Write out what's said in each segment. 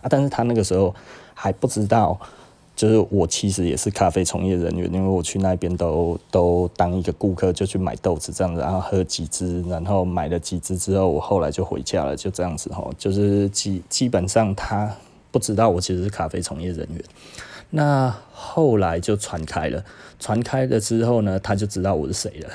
啊，但是他那个时候还不知道。就是我其实也是咖啡从业人员，因为我去那边都都当一个顾客，就去买豆子这样子，然后喝几支，然后买了几支之后，我后来就回家了，就这样子哈。就是基基本上他不知道我其实是咖啡从业人员，那后来就传开了，传开了之后呢，他就知道我是谁了。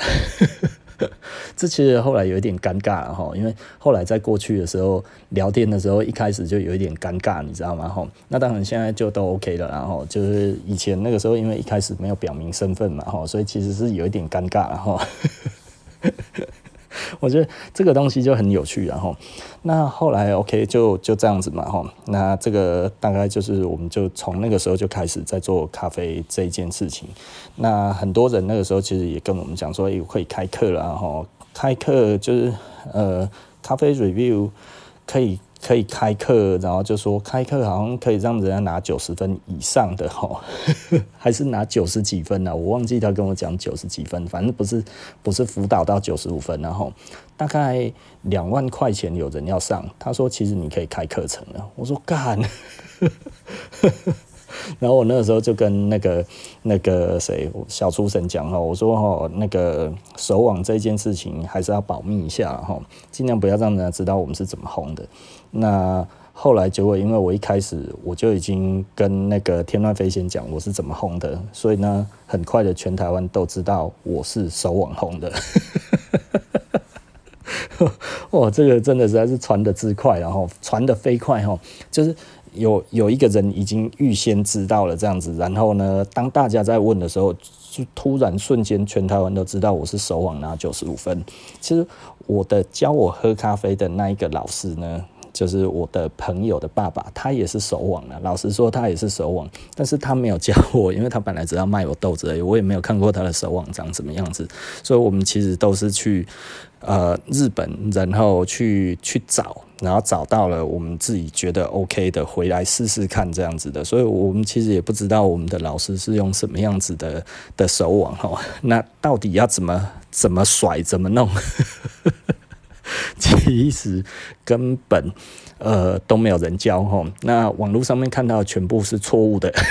这其实后来有一点尴尬了哈，因为后来在过去的时候聊天的时候，一开始就有一点尴尬，你知道吗？哈，那当然现在就都 OK 了，然后就是以前那个时候，因为一开始没有表明身份嘛，哈，所以其实是有一点尴尬，然后。我觉得这个东西就很有趣，然后那后来 OK 就就这样子嘛，哈，那这个大概就是我们就从那个时候就开始在做咖啡这一件事情。那很多人那个时候其实也跟我们讲说，哎，可以开课了，然后开课就是呃咖啡 review 可以。可以开课，然后就说开课好像可以让人家拿九十分以上的哈，还是拿九十几分呢？我忘记他跟我讲九十几分，反正不是不是辅导到九十五分，然后大概两万块钱有人要上。他说其实你可以开课程了，我说干。然后我那个时候就跟那个那个谁小厨神讲哈，我说哈那个守网这件事情还是要保密一下哈，尽量不要让人家知道我们是怎么红的。那后来结果因为我一开始我就已经跟那个天乱飞仙讲我是怎么红的，所以呢很快的全台湾都知道我是手网红的。哇，这个真的实在是传的之快，然后传的飞快哈，就是。有有一个人已经预先知道了这样子，然后呢，当大家在问的时候，就突然瞬间全台湾都知道我是手网拿九十五分。其实我的教我喝咖啡的那一个老师呢，就是我的朋友的爸爸，他也是手网了。老实说，他也是手网，但是他没有教我，因为他本来只要卖我豆子而已，我也没有看过他的手网长什么样子。所以我们其实都是去呃日本，然后去去找。然后找到了我们自己觉得 OK 的，回来试试看这样子的，所以我们其实也不知道我们的老师是用什么样子的的手网哈，那到底要怎么怎么甩怎么弄，其实根本呃都没有人教哈，那网络上面看到的全部是错误的。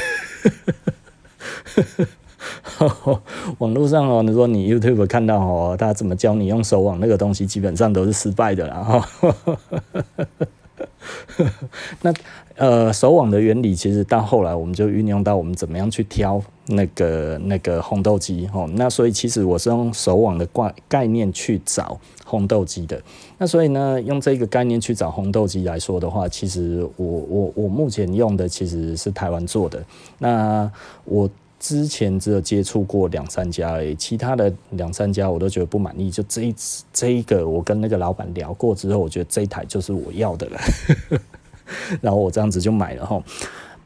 网络上哦，你说你 YouTube 看到哦，他怎么教你用手网那个东西，基本上都是失败的。然后，那呃，手网的原理其实到后来我们就运用到我们怎么样去挑那个那个红豆机哦。那所以其实我是用手网的概概念去找红豆机的。那所以呢，用这个概念去找红豆机来说的话，其实我我我目前用的其实是台湾做的。那我。之前只有接触过两三家而已，其他的两三家我都觉得不满意。就这一这一个，我跟那个老板聊过之后，我觉得这一台就是我要的了。然后我这样子就买了哈。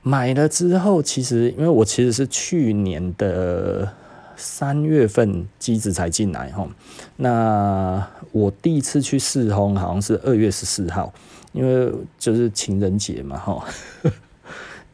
买了之后，其实因为我其实是去年的三月份机子才进来哈。那我第一次去试烘好像是二月十四号，因为就是情人节嘛哈。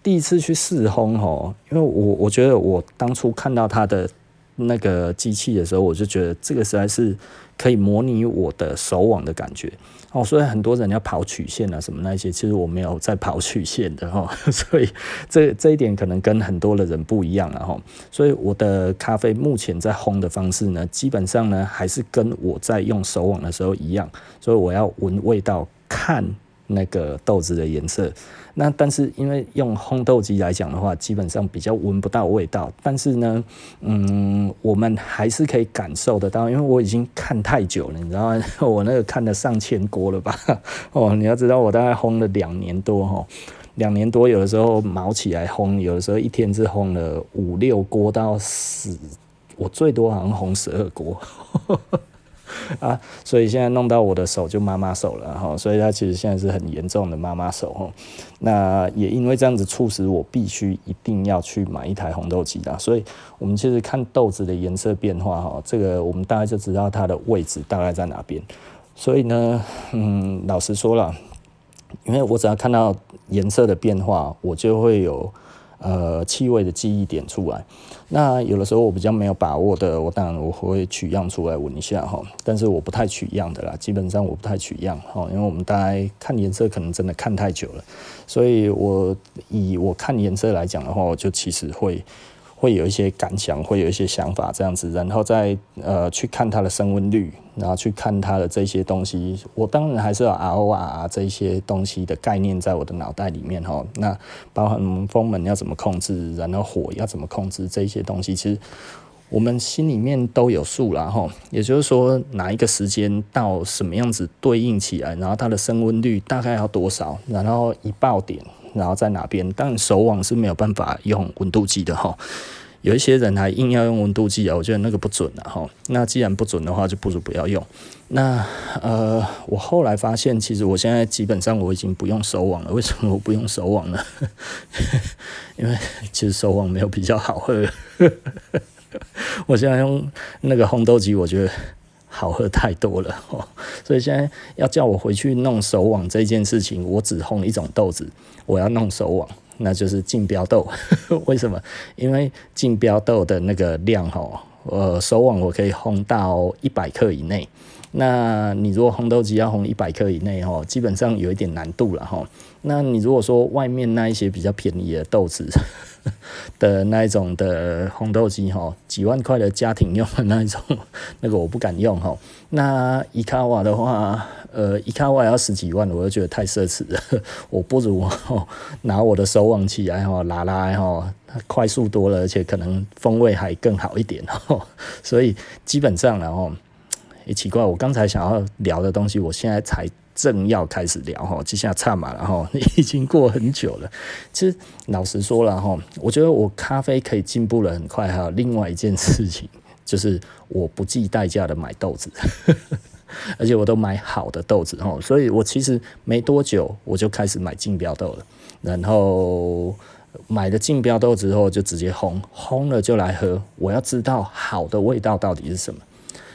第一次去试烘哦，因为我我觉得我当初看到它的那个机器的时候，我就觉得这个实在是可以模拟我的手网的感觉哦。所以很多人要跑曲线啊什么那些，其实我没有在跑曲线的哈。所以这这一点可能跟很多的人不一样了哈。所以我的咖啡目前在烘的方式呢，基本上呢还是跟我在用手网的时候一样。所以我要闻味道，看那个豆子的颜色。那但是因为用烘豆机来讲的话，基本上比较闻不到味道。但是呢，嗯，我们还是可以感受得到，因为我已经看太久了，你知道？我那个看了上千锅了吧？哦，你要知道我大概烘了两年多哈，两年多有的时候卯起来烘，有的时候一天是烘了五六锅到十，我最多好像烘十二锅。啊，所以现在弄到我的手就妈妈手了哈，所以它其实现在是很严重的妈妈手哈。那也因为这样子促使我必须一定要去买一台红豆机啦。所以我们其实看豆子的颜色变化哈，这个我们大概就知道它的位置大概在哪边。所以呢，嗯，老实说了，因为我只要看到颜色的变化，我就会有。呃气味的记忆点出来。那有的时候我比较没有把握的，我当然我会取样出来闻一下哈，但是我不太取样的啦，基本上我不太取样哈，因为我们大概看颜色可能真的看太久了，所以我以我看颜色来讲的话，我就其实会。会有一些感想，会有一些想法这样子，然后再呃去看它的升温率，然后去看它的这些东西。我当然还是有 ROR 这些东西的概念在我的脑袋里面哈。那包含风门要怎么控制，然后火要怎么控制这些东西，其实我们心里面都有数了哈。也就是说，哪一个时间到什么样子对应起来，然后它的升温率大概要多少，然后一爆点。然后在哪边？但手网是没有办法用温度计的哈。有一些人还硬要用温度计啊，我觉得那个不准的哈。那既然不准的话，就不如不要用。那呃，我后来发现，其实我现在基本上我已经不用手网了。为什么我不用手网呢？因为其实手网没有比较好喝。我现在用那个烘豆机，我觉得。好喝太多了 哦，所以现在要叫我回去弄手网这件事情，我只烘一种豆子，我要弄手网，那就是竞标豆。为什么？因为竞标豆的那个量哈，呃，手网我可以烘到一百克以内。那你如果烘豆机要烘一百克以内哈，基本上有一点难度了哈。那你如果说外面那一些比较便宜的豆子 的那一种的烘豆机哈，几万块的家庭用的那一种，那个我不敢用哈。那伊卡瓦的话，呃，伊卡瓦要十几万，我就觉得太奢侈了。我不如拿我的手网起来哈，拉拉哈，快速多了，而且可能风味还更好一点哈。所以基本上然后。也奇怪，我刚才想要聊的东西，我现在才正要开始聊哈，接下来差嘛了哈，已经过很久了。其实老实说了哈，我觉得我咖啡可以进步了很快。还有另外一件事情，就是我不计代价的买豆子，而且我都买好的豆子哈，所以我其实没多久我就开始买竞标豆了，然后买了竞标豆之后就直接烘，烘了就来喝。我要知道好的味道到底是什么。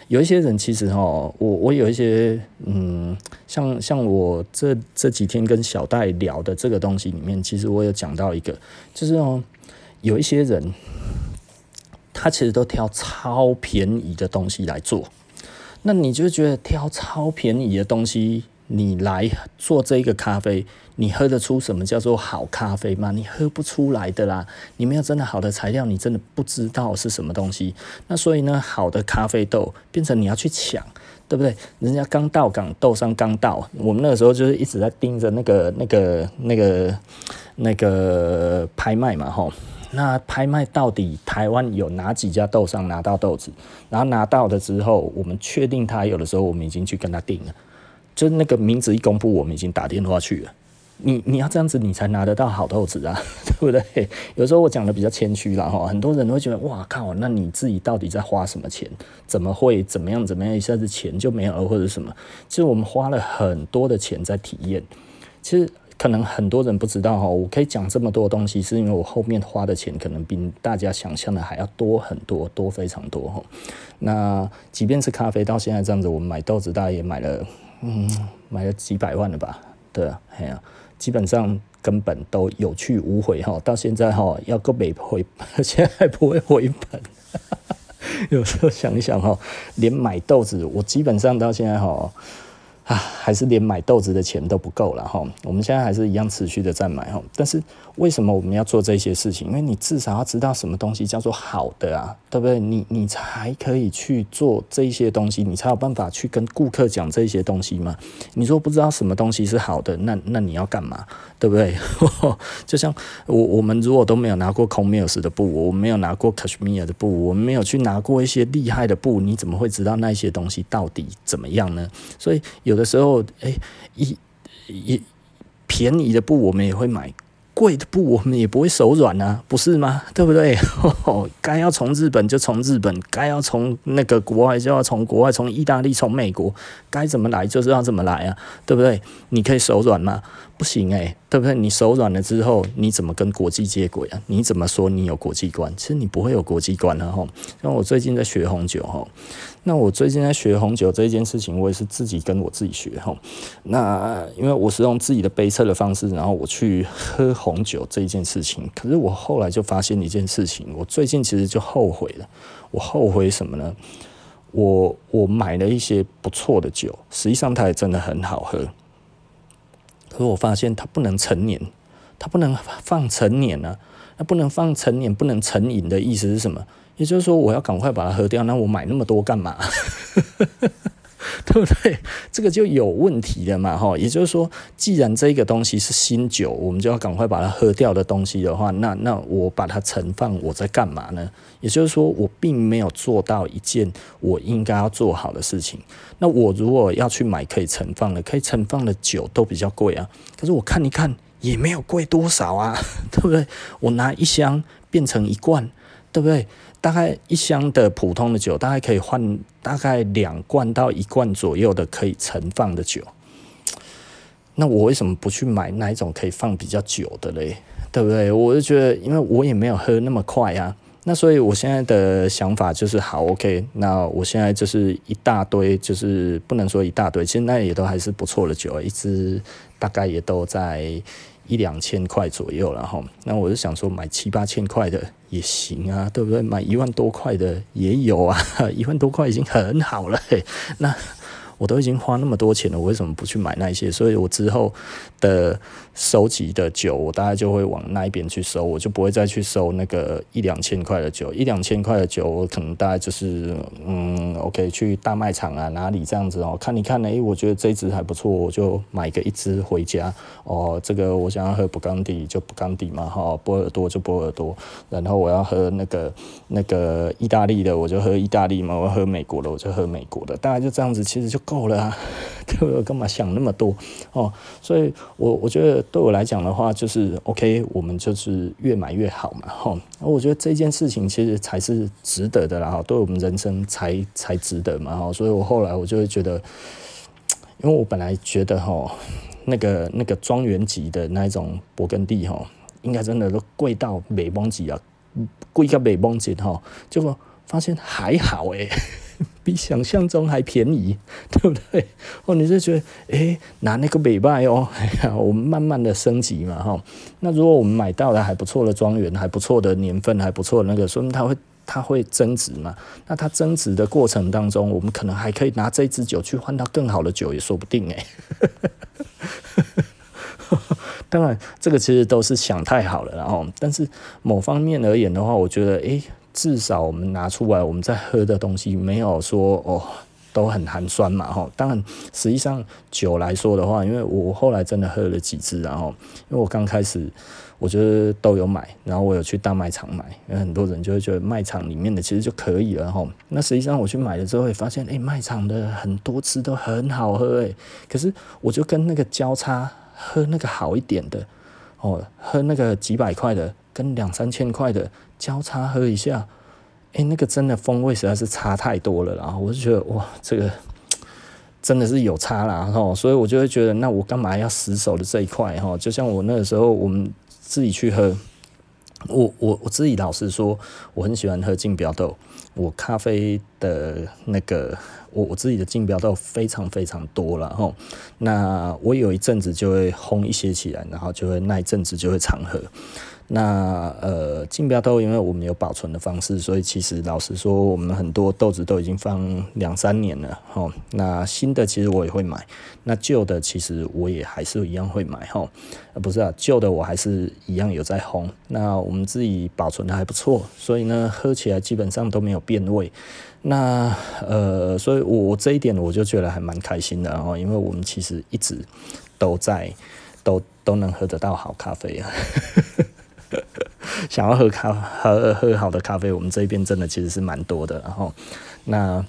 有一些人其实哈，我我有一些嗯，像像我这这几天跟小戴聊的这个东西里面，其实我有讲到一个，就是哦，有一些人他其实都挑超便宜的东西来做，那你就觉得挑超便宜的东西。你来做这个咖啡，你喝得出什么叫做好咖啡吗？你喝不出来的啦。你没有真的好的材料，你真的不知道是什么东西。那所以呢，好的咖啡豆变成你要去抢，对不对？人家刚到港，豆商刚到，我们那个时候就是一直在盯着那个、那个、那个、那个拍卖嘛，吼。那拍卖到底台湾有哪几家豆商拿到豆子？然后拿到了之后，我们确定他有的时候，我们已经去跟他订了。就那个名字一公布，我们已经打电话去了。你你要这样子，你才拿得到好豆子啊，对不对？有时候我讲的比较谦虚啦哈，很多人都会觉得哇靠，那你自己到底在花什么钱？怎么会怎么样怎么样？一下子钱就没有了或者什么？其实我们花了很多的钱在体验。其实可能很多人不知道哈，我可以讲这么多东西，是因为我后面花的钱可能比大家想象的还要多很多，多非常多哈。那即便是咖啡，到现在这样子，我们买豆子大概也买了。嗯，买了几百万了吧？对啊，哎呀，基本上根本都有去无回哈。到现在哈，要个没回，现在还不会回本。有时候想一想哈，连买豆子，我基本上到现在哈。啊，还是连买豆子的钱都不够了哈。我们现在还是一样持续的在买哈。但是为什么我们要做这些事情？因为你至少要知道什么东西叫做好的啊，对不对？你你才可以去做这些东西，你才有办法去跟顾客讲这些东西嘛。你说不知道什么东西是好的，那那你要干嘛？对不对？就像我我们如果都没有拿过 c o m e r s 的布，我没有拿过 Cashmere 的布，我们没有去拿过一些厉害的布，你怎么会知道那些东西到底怎么样呢？所以有的时候，哎，一一便宜的布我们也会买。贵的布我们也不会手软啊，不是吗？对不对？该要从日本就从日本，该要从那个国外就要从国外，从意大利、从美国，该怎么来就是要怎么来啊，对不对？你可以手软吗？不行诶、对不对？你手软了之后，你怎么跟国际接轨啊？你怎么说你有国际观？其实你不会有国际观啊！哈，像我最近在学红酒哈，那我最近在学红酒这件事情，我也是自己跟我自己学哈。那因为我是用自己的杯测的方式，然后我去喝红。酒这件事情。可是我后来就发现一件事情，我最近其实就后悔了。我后悔什么呢？我我买了一些不错的酒，实际上它也真的很好喝。可是我发现它不能成年，它不能放成年啊。那不能放成年，不能成瘾的意思是什么？也就是说，我要赶快把它喝掉。那我买那么多干嘛？对不对？这个就有问题了嘛，哈。也就是说，既然这个东西是新酒，我们就要赶快把它喝掉的东西的话，那那我把它存放，我在干嘛呢？也就是说，我并没有做到一件我应该要做好的事情。那我如果要去买可以存放的，可以存放的酒都比较贵啊。可是我看一看。也没有贵多少啊，对不对？我拿一箱变成一罐，对不对？大概一箱的普通的酒，大概可以换大概两罐到一罐左右的可以存放的酒。那我为什么不去买那一种可以放比较久的嘞？对不对？我就觉得，因为我也没有喝那么快啊。那所以我现在的想法就是，好，OK。那我现在就是一大堆，就是不能说一大堆，其实那也都还是不错的酒，一支大概也都在。一两千块左右，了哈那我就想说买七八千块的也行啊，对不对？买一万多块的也有啊，一万多块已经很好了嘿。那我都已经花那么多钱了，我为什么不去买那些？所以我之后的收集的酒，我大概就会往那一边去收，我就不会再去收那个一两千块的酒。一两千块的酒，我可能大概就是嗯，OK，去大卖场啊，哪里这样子哦，看一看呢，诶，我觉得这一支还不错，我就买个一支回家。哦，这个我想要喝勃艮第就勃艮第嘛，哈，波尔多就波尔多。然后我要喝那个那个意大利的，我就喝意大利嘛，我要喝美国的，我就喝美国的。大概就这样子，其实就。够了啊，对 不对？干嘛想那么多哦？所以我我觉得对我来讲的话，就是 OK，我们就是越买越好嘛，哈。我觉得这件事情其实才是值得的啦，哈，对我们人生才才值得嘛，哈。所以我后来我就会觉得，因为我本来觉得哈，那个那个庄园级的那一种勃艮第哈，应该真的都贵到美崩级啊，贵到美崩级哈，结果发现还好诶、比想象中还便宜，对不对？哦，你就觉得，诶，拿那个尾巴哦，哎呀，我们慢慢的升级嘛，哈。那如果我们买到了还不错的庄园，还不错的年份，还不错的那个，说明它会它会增值嘛。那它增值的过程当中，我们可能还可以拿这支酒去换到更好的酒，也说不定哎。当然，这个其实都是想太好了，然后，但是某方面而言的话，我觉得，诶。至少我们拿出来，我们在喝的东西没有说哦都很寒酸嘛哈。当然，实际上酒来说的话，因为我后来真的喝了几支，然后因为我刚开始我觉得都有买，然后我有去大卖场买，因为很多人就会觉得卖场里面的其实就可以了吼。那实际上我去买了之后，会发现哎，卖场的很多支都很好喝哎，可是我就跟那个交叉喝那个好一点的哦，喝那个几百块的跟两三千块的。交叉喝一下，诶、那个真的风味实在是差太多了，然后我就觉得哇，这个 真的是有差啦，哈，所以我就会觉得，那我干嘛要死守的这一块哈？就像我那个时候，我们自己去喝，我我我自己老实说，我很喜欢喝竞标豆，我咖啡的那个，我我自己的竞标豆非常非常多了哈。那我有一阵子就会烘一些起来，然后就会那一阵子就会常喝。那呃，竞标豆，因为我们有保存的方式，所以其实老实说，我们很多豆子都已经放两三年了齁。那新的其实我也会买，那旧的其实我也还是一样会买哈。呃，不是啊，旧的我还是一样有在烘。那我们自己保存的还不错，所以呢，喝起来基本上都没有变味。那呃，所以我这一点我就觉得还蛮开心的齁，因为我们其实一直都在都都能喝得到好咖啡啊。想要喝咖喝喝好的咖啡，我们这边真的其实是蛮多的。然后，那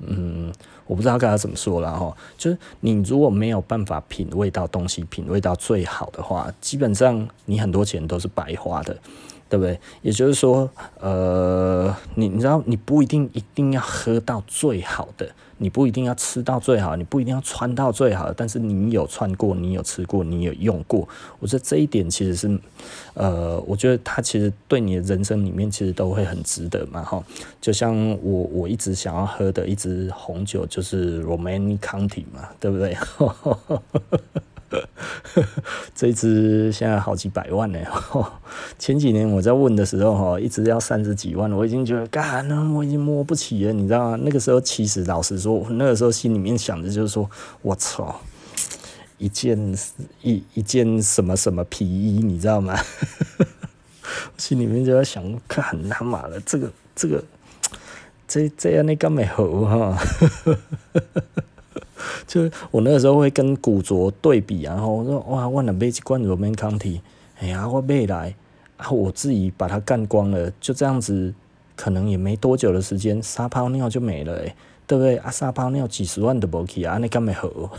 嗯，我不知道该怎么说了哈。就是你如果没有办法品味到东西，品味到最好的话，基本上你很多钱都是白花的，对不对？也就是说，呃，你你知道，你不一定一定要喝到最好的。你不一定要吃到最好，你不一定要穿到最好，但是你有穿过，你有吃过，你有用过，我觉得这一点其实是，呃，我觉得它其实对你的人生里面其实都会很值得嘛，哈。就像我我一直想要喝的一支红酒就是 Roman County 嘛，对不对？这只现在好几百万呢。前几年我在问的时候，哈，一直要三十几万，我已经觉得，干了，我已经摸不起了，你知道吗？那个时候，其实老实说，那个时候心里面想的就是说，我操，一件一一件什么什么皮衣，你知道吗？心里面就在想，看他妈的，这个这个这这样你干没好哈？就我那个时候会跟古着对比，然后我说哇，我能买一罐 Romanée-Conti，哎呀，我买来啊，我自己把它干光了，就这样子，可能也没多久的时间，撒泡尿就没了，哎，对不对？啊，撒泡尿几十万都没去啊，你干没好？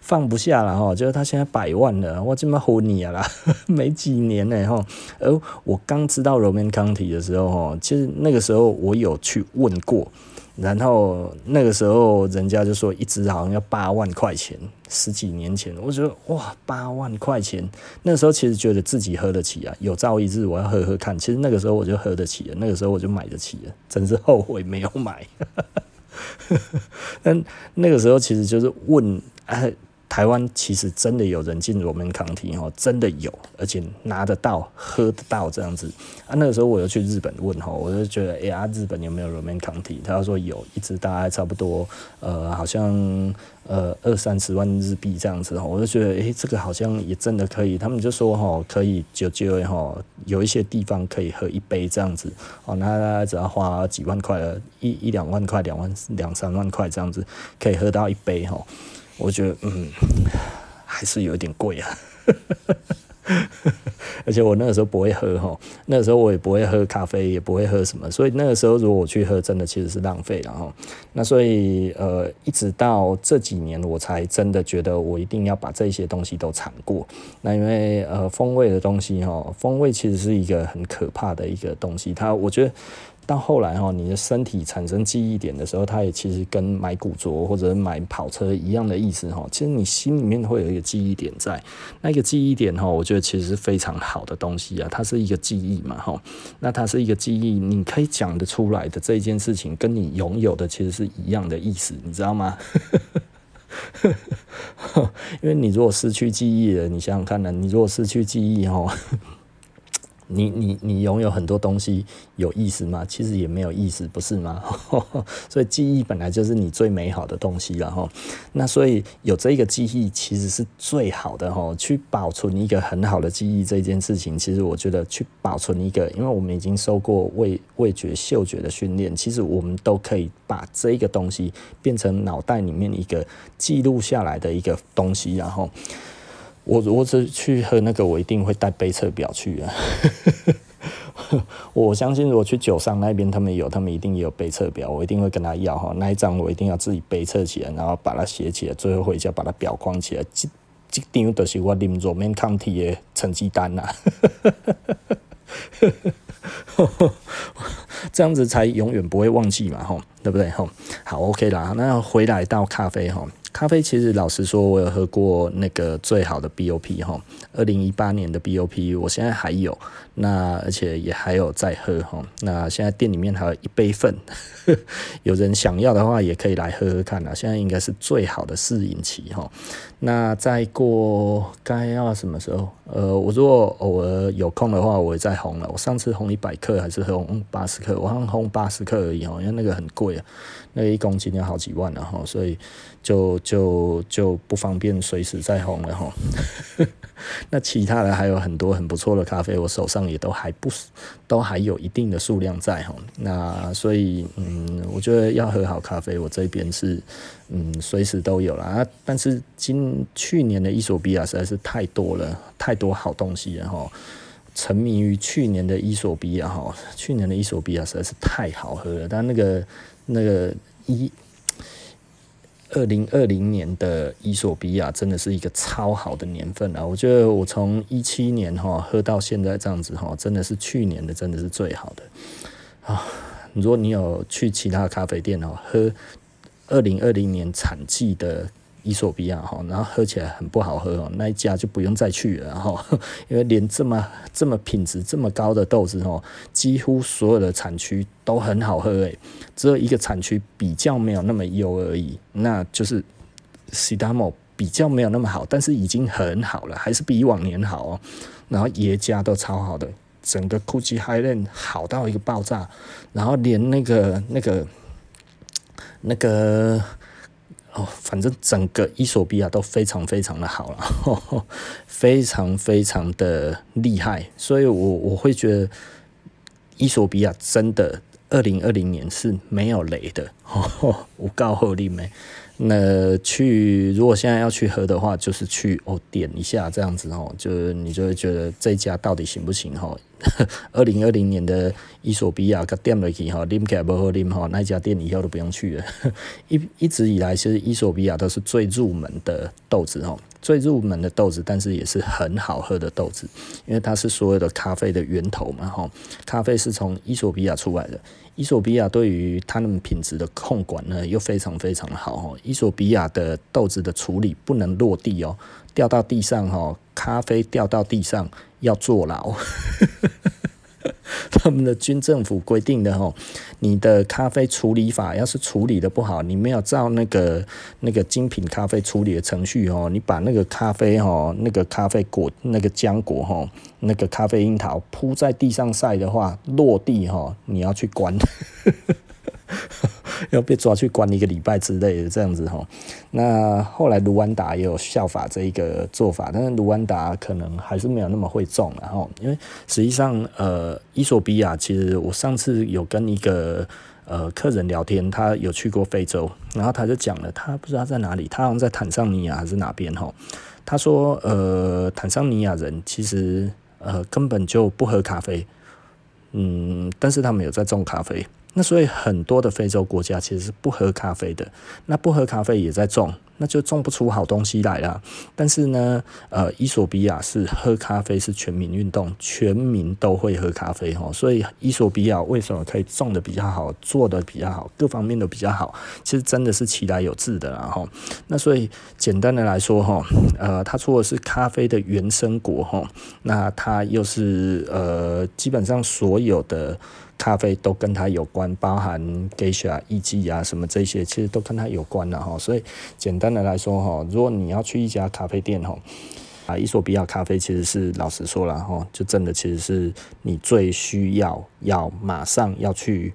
放不下了哈，就是他现在百万了，我这么唬你啊啦，没几年呢哈。而我刚知道 Romanée-Conti 的时候哈，其实那个时候我有去问过。然后那个时候，人家就说一只好像要八万块钱，十几年前，我觉得哇，八万块钱，那时候其实觉得自己喝得起啊，有朝一日我要喝喝看。其实那个时候我就喝得起了，那个时候我就买得起了，真是后悔没有买。但那个时候其实就是问，哎。台湾其实真的有人进 Romanée-Conti 哦，真的有，而且拿得到、喝得到这样子啊。那个时候我又去日本问哈，我就觉得哎呀，日本有没有 Romanée-Conti？他说有，一支大概差不多呃，好像呃二三十万日币这样子哈。我就觉得哎，这个好像也真的可以。他们就说哈，可以就就哈，有一些地方可以喝一杯这样子哦，那大概只要花几万块，一一两万块，两万两三万块这样子，可以喝到一杯哈。我觉得嗯，还是有点贵啊，而且我那个时候不会喝哈，那个时候我也不会喝咖啡，也不会喝什么，所以那个时候如果我去喝，真的其实是浪费了哈。那所以呃，一直到这几年，我才真的觉得我一定要把这些东西都尝过。那因为呃，风味的东西哈，风味其实是一个很可怕的一个东西，它我觉得。到后来哈，你的身体产生记忆点的时候，它也其实跟买古着或者买跑车一样的意思哈。其实你心里面会有一个记忆点在，那个记忆点哈，我觉得其实是非常好的东西啊。它是一个记忆嘛哈，那它是一个记忆，你可以讲得出来的这一件事情，跟你拥有的其实是一样的意思，你知道吗？因为你如果失去记忆了，你想想看呢，你如果失去记忆哈。你你你拥有很多东西有意思吗？其实也没有意思，不是吗？所以记忆本来就是你最美好的东西了哈。那所以有这个记忆其实是最好的哈。去保存一个很好的记忆这件事情，其实我觉得去保存一个，因为我们已经受过味味觉、嗅觉的训练，其实我们都可以把这个东西变成脑袋里面一个记录下来的一个东西，然后。我我只去喝那个，我一定会带杯测表去啊。我相信，如果去酒商那边，他们有，他们一定也有杯测表，我一定会跟他要哈。那一张我一定要自己杯测起来，然后把它写起来，最后回家把它裱框起来。这这张就是我啉 Romanée-Conti 的成绩单呐。这样子才永远不会忘记嘛，吼，对不对？吼，好，OK 啦。那回来到咖啡，吼。咖啡其实老实说，我有喝过那个最好的 BOP 吼，二零一八年的 BOP，我现在还有，那而且也还有在喝吼。那现在店里面还有一杯份，有人想要的话也可以来喝喝看啊。现在应该是最好的试饮期吼。那再过该要什么时候？呃，我如果偶尔有空的话，我会再红了。我上次红一百克还是红八十克？我好像烘八十克而已哈，因为那个很贵啊，那一公斤要好几万了哈，所以。就就就不方便随时再烘了哈。那其他的还有很多很不错的咖啡，我手上也都还不都还有一定的数量在哈。那所以嗯，我觉得要喝好咖啡，我这边是嗯随时都有啦。但是今去年的伊索比亚实在是太多了，太多好东西了哈。沉迷于去年的伊索比亚哈，去年的伊索比亚实在是太好喝了。但那个那个一。二零二零年的伊索比亚真的是一个超好的年份啊！我觉得我从一七年哈喝到现在这样子哈，真的是去年的真的是最好的啊！如果你有去其他咖啡店哦，喝二零二零年产季的伊索比亚哈，然后喝起来很不好喝哦，那一家就不用再去了哈，因为连这么这么品质这么高的豆子哦，几乎所有的产区都很好喝诶，只有一个产区比较没有那么优而已，那就是西达莫比较没有那么好，但是已经很好了，还是比往年好哦。然后爷家都超好的，整个 Kuji Highland 好到一个爆炸，然后连那个那个那个哦，反正整个伊索比亚都非常非常的好了，非常非常的厉害，所以我我会觉得伊索比亚真的二零二零年是没有雷的，呵呵，无告后力没。那去，如果现在要去喝的话，就是去哦点一下这样子哦，就你就会觉得这家到底行不行哈？二零二零年的伊索比亚，个店了去哈，啉起来不好啉哈，那家店以后都不用去了。一一直以来，其实伊索比亚都是最入门的豆子哈，最入门的豆子，但是也是很好喝的豆子，因为它是所有的咖啡的源头嘛哈，咖啡是从伊索比亚出来的。伊索比亚对于他们品质的控管呢，又非常非常的好哦。伊索比亚的豆子的处理不能落地哦，掉到地上哦，咖啡掉到地上要坐牢。他们的军政府规定的吼，你的咖啡处理法要是处理的不好，你没有照那个那个精品咖啡处理的程序哦，你把那个咖啡吼，那个咖啡果那个浆果吼，那个咖啡樱桃铺在地上晒的话，落地吼，你要去关。要被抓去关一个礼拜之类的这样子哈，那后来卢安达也有效法这一个做法，但是卢安达可能还是没有那么会种然后，因为实际上呃，伊索比亚其实我上次有跟一个呃客人聊天，他有去过非洲，然后他就讲了，他不知道在哪里，他好像在坦桑尼亚还是哪边哈，他说呃坦桑尼亚人其实呃根本就不喝咖啡，嗯，但是他们有在种咖啡。那所以很多的非洲国家其实是不喝咖啡的，那不喝咖啡也在种，那就种不出好东西来啦。但是呢，呃，伊索比亚是喝咖啡是全民运动，全民都会喝咖啡哈，所以伊索比亚为什么可以种的比较好，做的比较好，各方面都比较好，其实真的是其来有致的啦哈。那所以简单的来说哈，呃，它除了是咖啡的原生国哈，那它又是呃，基本上所有的。咖啡都跟它有关，包含 Geisha 艺妓啊什么这些，其实都跟它有关了哈。所以简单的来说哈，如果你要去一家咖啡店哈，啊，伊索比亚咖啡其实是老实说了哈，就真的其实是你最需要要马上要去，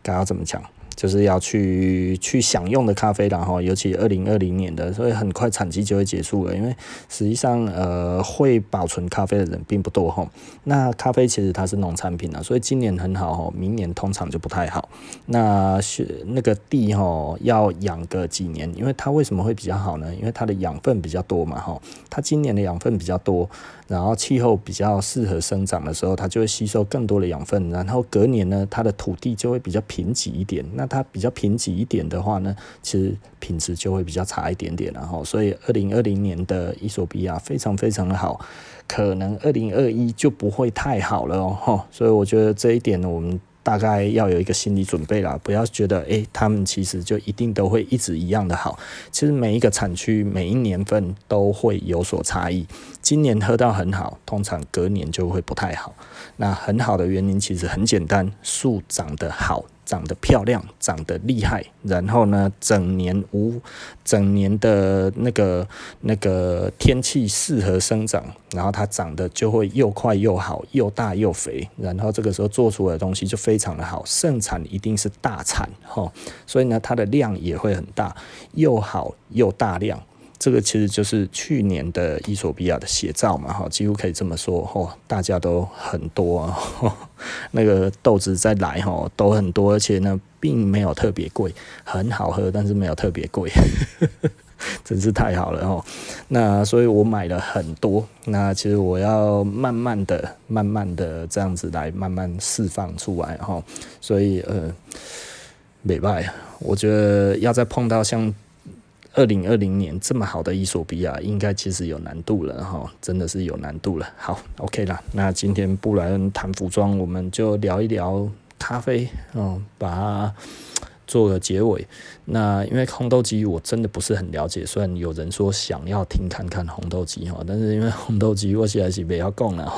该要怎么讲？就是要去去享用的咖啡然后，尤其二零二零年的，所以很快产期就会结束了。因为实际上，呃，会保存咖啡的人并不多哈。那咖啡其实它是农产品啊，所以今年很好哈，明年通常就不太好。那是那个地哈要养个几年，因为它为什么会比较好呢？因为它的养分比较多嘛哈。它今年的养分比较多。然后气候比较适合生长的时候，它就会吸收更多的养分。然后隔年呢，它的土地就会比较贫瘠一点。那它比较贫瘠一点的话呢，其实品质就会比较差一点点。然后，所以二零二零年的伊索比亚非常非常的好，可能二零二一就不会太好了哦。所以我觉得这一点呢，我们。大概要有一个心理准备啦，不要觉得诶、欸，他们其实就一定都会一直一样的好。其实每一个产区、每一年份都会有所差异。今年喝到很好，通常隔年就会不太好。那很好的原因其实很简单，树长得好。长得漂亮，长得厉害，然后呢，整年无整年的那个那个天气适合生长，然后它长得就会又快又好，又大又肥，然后这个时候做出来的东西就非常的好，盛产一定是大产哈，所以呢，它的量也会很大，又好又大量。这个其实就是去年的伊索比亚的写照嘛，哈，几乎可以这么说，吼，大家都很多，那个豆子再来，哈，都很多，而且呢，并没有特别贵，很好喝，但是没有特别贵，真是太好了，哈。那所以我买了很多，那其实我要慢慢的、慢慢的这样子来慢慢释放出来，哈。所以呃，没办法，我觉得要再碰到像。二零二零年这么好的伊索比亚，应该其实有难度了哈，真的是有难度了。好，OK 啦，那今天布莱恩谈服装，我们就聊一聊咖啡嗯，把它做个结尾。那因为红豆机我真的不是很了解，虽然有人说想要听看看红豆机哈，但是因为红豆机我实在是不要讲了。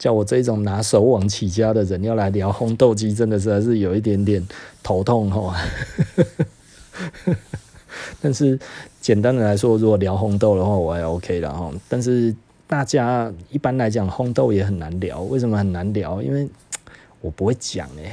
叫我这种拿手网起家的人要来聊烘豆机，真的实在是有一点点头痛哈。但是简单的来说，如果聊烘豆的话，我还 OK 了哈。但是大家一般来讲，烘豆也很难聊。为什么很难聊？因为我不会讲哎。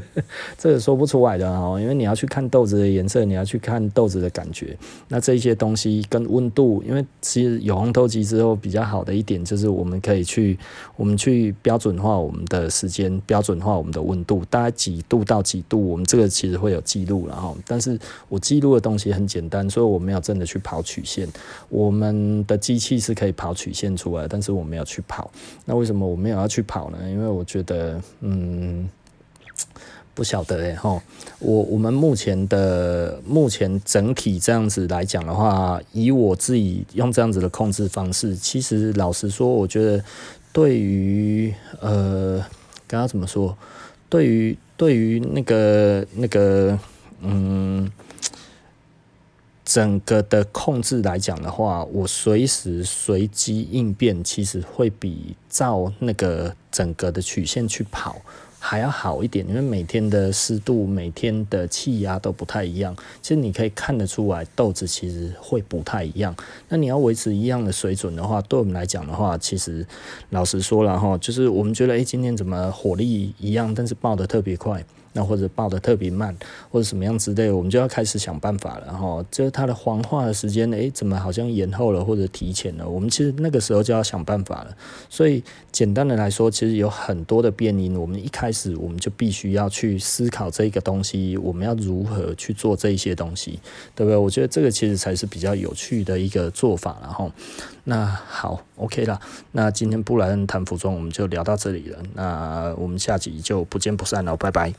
这个说不出来的哦，因为你要去看豆子的颜色，你要去看豆子的感觉，那这些东西跟温度，因为其实有烘豆机之后比较好的一点就是我们可以去，我们去标准化我们的时间，标准化我们的温度，大概几度到几度，我们这个其实会有记录，然后，但是我记录的东西很简单，所以我没有真的去跑曲线。我们的机器是可以跑曲线出来，但是我没有去跑。那为什么我没有要去跑呢？因为我觉得，嗯。不晓得哎吼，我我们目前的目前整体这样子来讲的话，以我自己用这样子的控制方式，其实老实说，我觉得对于呃，刚刚怎么说？对于对于那个那个嗯，整个的控制来讲的话，我随时随机应变，其实会比照那个整个的曲线去跑。还要好一点，因为每天的湿度、每天的气压都不太一样。其实你可以看得出来，豆子其实会不太一样。那你要维持一样的水准的话，对我们来讲的话，其实老实说了哈，就是我们觉得，哎，今天怎么火力一样，但是爆得特别快。那或者爆得特别慢，或者什么样之类，我们就要开始想办法了。哈就是它的黄化的时间，诶，怎么好像延后了或者提前了？我们其实那个时候就要想办法了。所以简单的来说，其实有很多的变因。我们一开始我们就必须要去思考这个东西，我们要如何去做这一些东西，对不对？我觉得这个其实才是比较有趣的一个做法。然后那好，OK 了。那今天布莱恩谈服装我们就聊到这里了。那我们下集就不见不散了，拜拜。